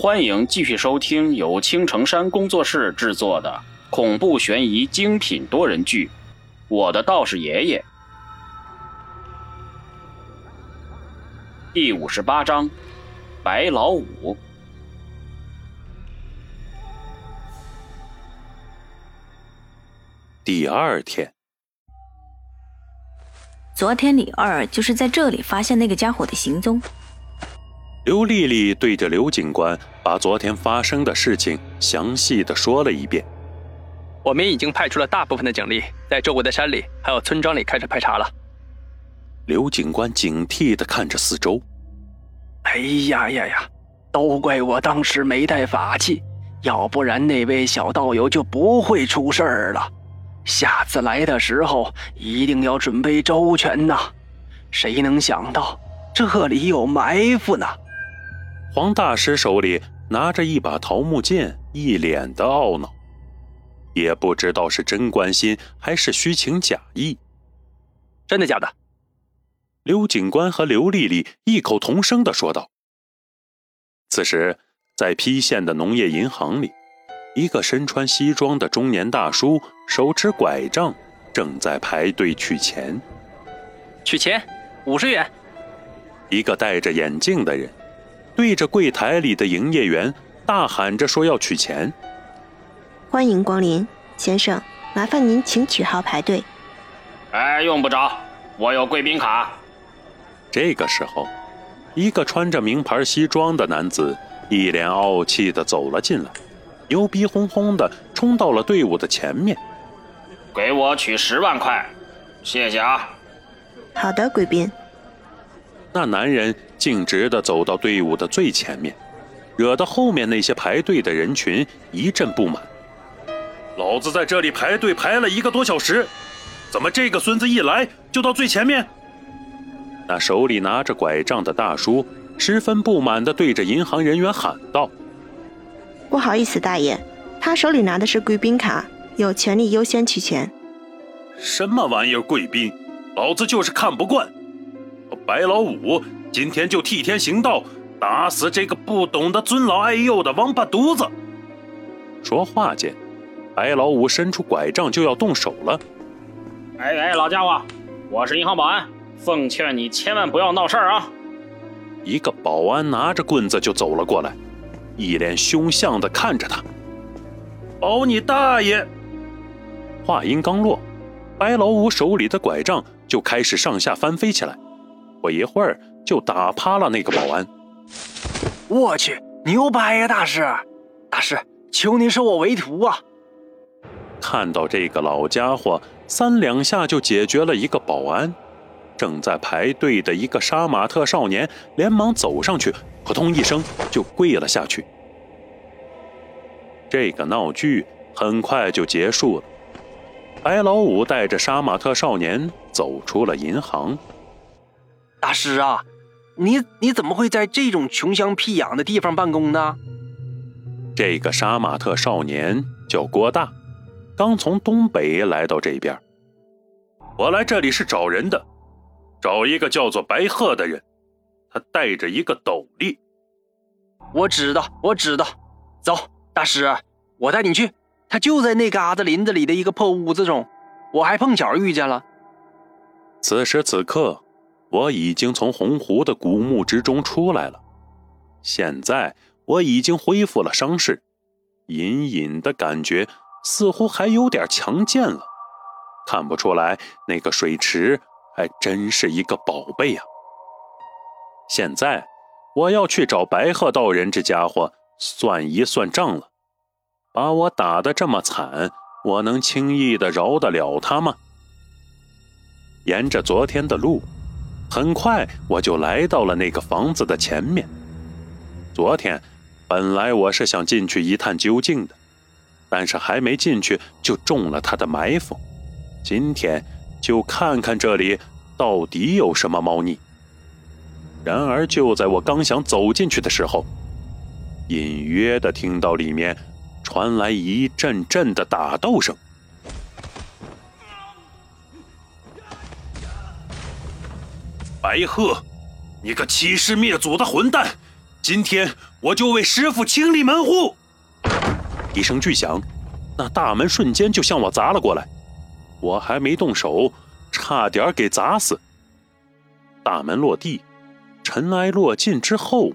欢迎继续收听由青城山工作室制作的恐怖悬疑精品多人剧《我的道士爷爷》第五十八章：白老五。第二天，昨天李二就是在这里发现那个家伙的行踪。刘丽丽对着刘警官把昨天发生的事情详细的说了一遍。我们已经派出了大部分的警力，在周围的山里还有村庄里开始排查了。刘警官警惕的看着四周。哎呀呀呀！都怪我当时没带法器，要不然那位小道友就不会出事儿了。下次来的时候一定要准备周全呐！谁能想到这里有埋伏呢？黄大师手里拿着一把桃木剑，一脸的懊恼，也不知道是真关心还是虚情假意。真的假的？刘警官和刘丽丽异口同声的说道。此时，在郫县的农业银行里。一个身穿西装的中年大叔，手持拐杖，正在排队取钱。取钱，五十元。一个戴着眼镜的人，对着柜台里的营业员大喊着说要取钱。欢迎光临，先生，麻烦您请取号排队。哎，用不着，我有贵宾卡。这个时候，一个穿着名牌西装的男子一脸傲气的走了进来。牛逼哄哄的冲到了队伍的前面，给我取十万块，谢谢啊！好的，贵宾。那男人径直的走到队伍的最前面，惹得后面那些排队的人群一阵不满。老子在这里排队排了一个多小时，怎么这个孙子一来就到最前面？那手里拿着拐杖的大叔十分不满的对着银行人员喊道。不好意思，大爷，他手里拿的是贵宾卡，有权利优先取钱。什么玩意儿贵宾？老子就是看不惯！白老五今天就替天行道，打死这个不懂得尊老爱幼的王八犊子！说话间，白老五伸出拐杖就要动手了。哎哎，老家伙，我是银行保安，奉劝你千万不要闹事儿啊！一个保安拿着棍子就走了过来。一脸凶相的看着他，保你大爷！话音刚落，白老五手里的拐杖就开始上下翻飞起来，不一会儿就打趴了那个保安。我去，牛掰呀，大师！大师，求您收我为徒啊！看到这个老家伙三两下就解决了一个保安，正在排队的一个杀马特少年连忙走上去。扑通一声，就跪了下去。这个闹剧很快就结束了。白老五带着杀马特少年走出了银行。大师啊，你你怎么会在这种穷乡僻壤的地方办公呢？这个杀马特少年叫郭大，刚从东北来到这边。我来这里是找人的，找一个叫做白鹤的人。他带着一个斗笠，我知道，我知道。走，大师，我带你去。他就在那嘎子林子里的一个破屋子中，我还碰巧遇见了。此时此刻，我已经从红湖的古墓之中出来了。现在我已经恢复了伤势，隐隐的感觉似乎还有点强健了。看不出来，那个水池还真是一个宝贝呀。现在我要去找白鹤道人这家伙算一算账了。把我打得这么惨，我能轻易的饶得了他吗？沿着昨天的路，很快我就来到了那个房子的前面。昨天本来我是想进去一探究竟的，但是还没进去就中了他的埋伏。今天就看看这里到底有什么猫腻。然而，就在我刚想走进去的时候，隐约的听到里面传来一阵阵的打斗声。白鹤，你个欺师灭祖的混蛋，今天我就为师傅清理门户！一声巨响，那大门瞬间就向我砸了过来。我还没动手，差点给砸死。大门落地，尘埃落尽之后，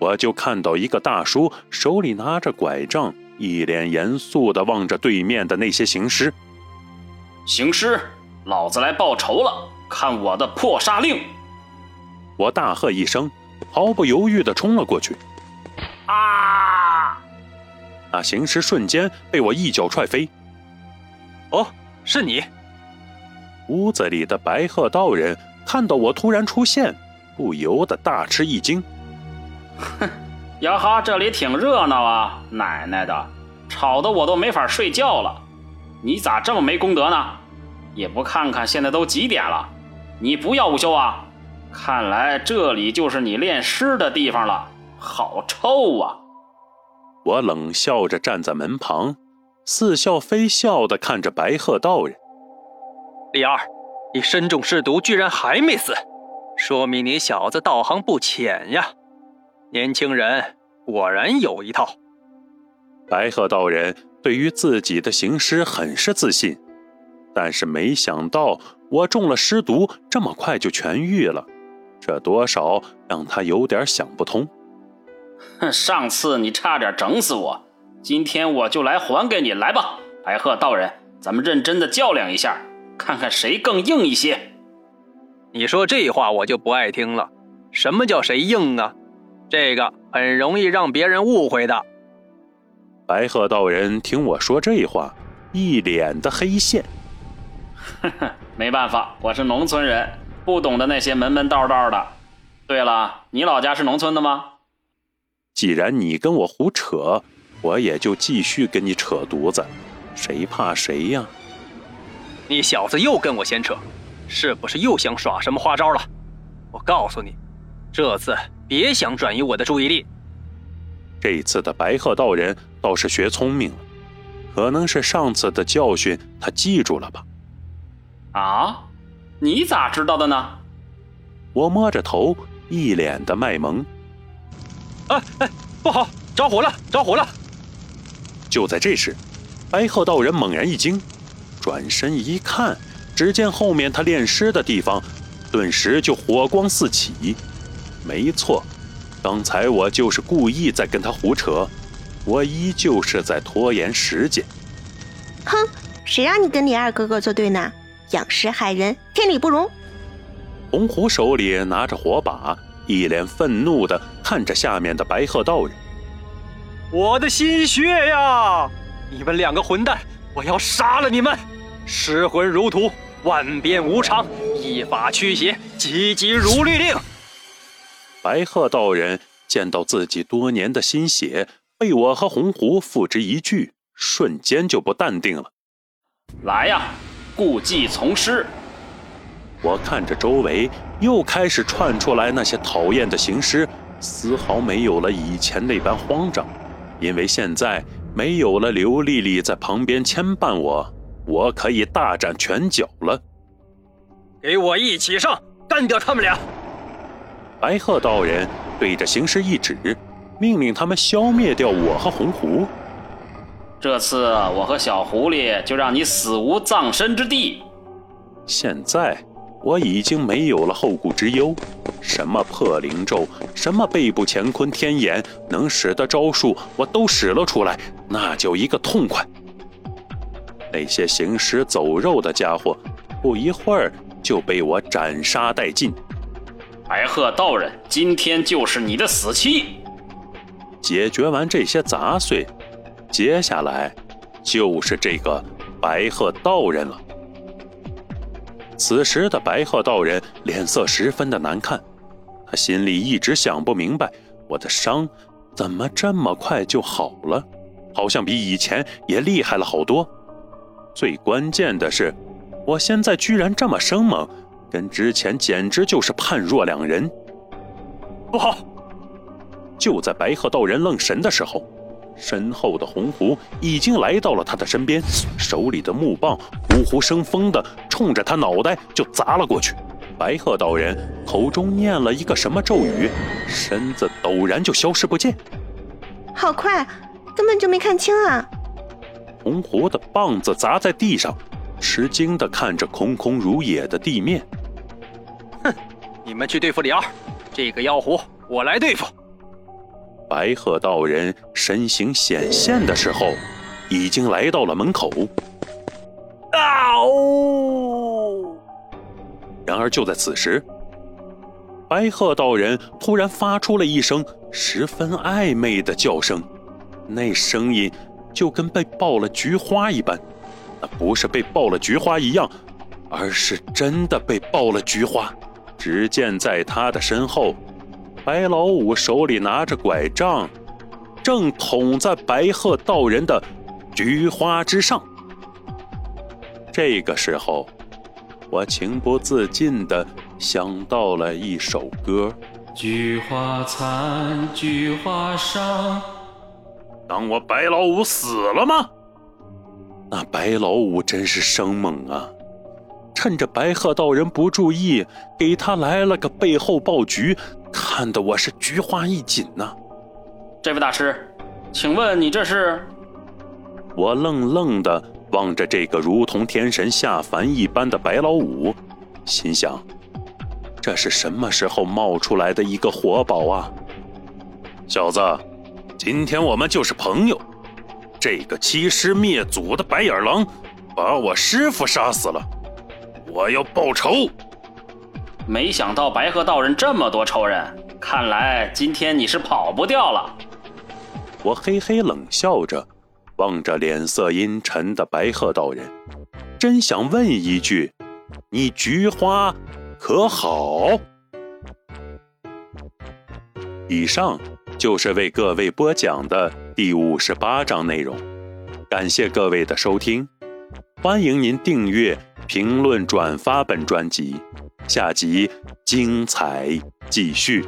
我就看到一个大叔手里拿着拐杖，一脸严肃地望着对面的那些行尸。行尸，老子来报仇了！看我的破杀令！我大喝一声，毫不犹豫地冲了过去。啊！那行尸瞬间被我一脚踹飞。哦。是你，屋子里的白鹤道人看到我突然出现，不由得大吃一惊。哼，呀哈，这里挺热闹啊！奶奶的，吵得我都没法睡觉了。你咋这么没功德呢？也不看看现在都几点了？你不要午休啊？看来这里就是你练尸的地方了，好臭啊！我冷笑着站在门旁。似笑非笑地看着白鹤道人，李二，你身中尸毒，居然还没死，说明你小子道行不浅呀！年轻人果然有一套。白鹤道人对于自己的行尸很是自信，但是没想到我中了尸毒，这么快就痊愈了，这多少让他有点想不通。哼，上次你差点整死我。今天我就来还给你，来吧，白鹤道人，咱们认真的较量一下，看看谁更硬一些。你说这话我就不爱听了。什么叫谁硬啊？这个很容易让别人误会的。白鹤道人听我说这话，一脸的黑线。呵呵，没办法，我是农村人，不懂得那些门门道道的。对了，你老家是农村的吗？既然你跟我胡扯。我也就继续跟你扯犊子，谁怕谁呀？你小子又跟我闲扯，是不是又想耍什么花招了？我告诉你，这次别想转移我的注意力。这次的白鹤道人倒是学聪明了，可能是上次的教训他记住了吧？啊，你咋知道的呢？我摸着头，一脸的卖萌。哎哎，不好，着火了，着火了！就在这时，白鹤道人猛然一惊，转身一看，只见后面他练尸的地方，顿时就火光四起。没错，刚才我就是故意在跟他胡扯，我依旧是在拖延时间。哼，谁让你跟李二哥哥作对呢？养尸害人，天理不容！红狐手里拿着火把，一脸愤怒地看着下面的白鹤道人。我的心血呀！你们两个混蛋，我要杀了你们！失魂如土，万变无常，一法驱邪，急急如律令。白鹤道人见到自己多年的心血被我和红狐付之一炬，瞬间就不淡定了。来呀，故技从施！我看着周围又开始窜出来那些讨厌的行尸，丝毫没有了以前那般慌张。因为现在没有了刘丽丽在旁边牵绊我，我可以大展拳脚了。给我一起上，干掉他们俩！白鹤道人对着行尸一指，命令他们消灭掉我和红狐。这次我和小狐狸就让你死无葬身之地。现在。我已经没有了后顾之忧，什么破灵咒，什么背部乾坤天眼，能使的招数我都使了出来，那叫一个痛快。那些行尸走肉的家伙，不一会儿就被我斩杀殆尽。白鹤道人，今天就是你的死期。解决完这些杂碎，接下来就是这个白鹤道人了。此时的白鹤道人脸色十分的难看，他心里一直想不明白，我的伤怎么这么快就好了，好像比以前也厉害了好多。最关键的是，我现在居然这么生猛，跟之前简直就是判若两人。不好！就在白鹤道人愣神的时候。身后的红狐已经来到了他的身边，手里的木棒呼呼生风的冲着他脑袋就砸了过去。白鹤道人口中念了一个什么咒语，身子陡然就消失不见。好快，根本就没看清啊！红狐的棒子砸在地上，吃惊的看着空空如也的地面。哼，你们去对付李二，这个妖狐我来对付。白鹤道人身形显现的时候，已经来到了门口。啊呜！然而就在此时，白鹤道人突然发出了一声十分暧昧的叫声，那声音就跟被爆了菊花一般。那不是被爆了菊花一样，而是真的被爆了菊花。只见在他的身后，白老五手里拿着拐杖，正捅在白鹤道人的菊花之上。这个时候，我情不自禁地想到了一首歌：菊花残，菊花伤。当我白老五死了吗？那白老五真是生猛啊！趁着白鹤道人不注意，给他来了个背后爆菊，看得我是菊花一紧呐。这位大师，请问你这是？我愣愣的。望着这个如同天神下凡一般的白老五，心想：这是什么时候冒出来的一个活宝啊？小子，今天我们就是朋友。这个欺师灭祖的白眼狼，把我师傅杀死了，我要报仇。没想到白鹤道人这么多仇人，看来今天你是跑不掉了。我嘿嘿冷笑着。望着脸色阴沉的白鹤道人，真想问一句：“你菊花可好？”以上就是为各位播讲的第五十八章内容，感谢各位的收听，欢迎您订阅、评论、转发本专辑，下集精彩继续。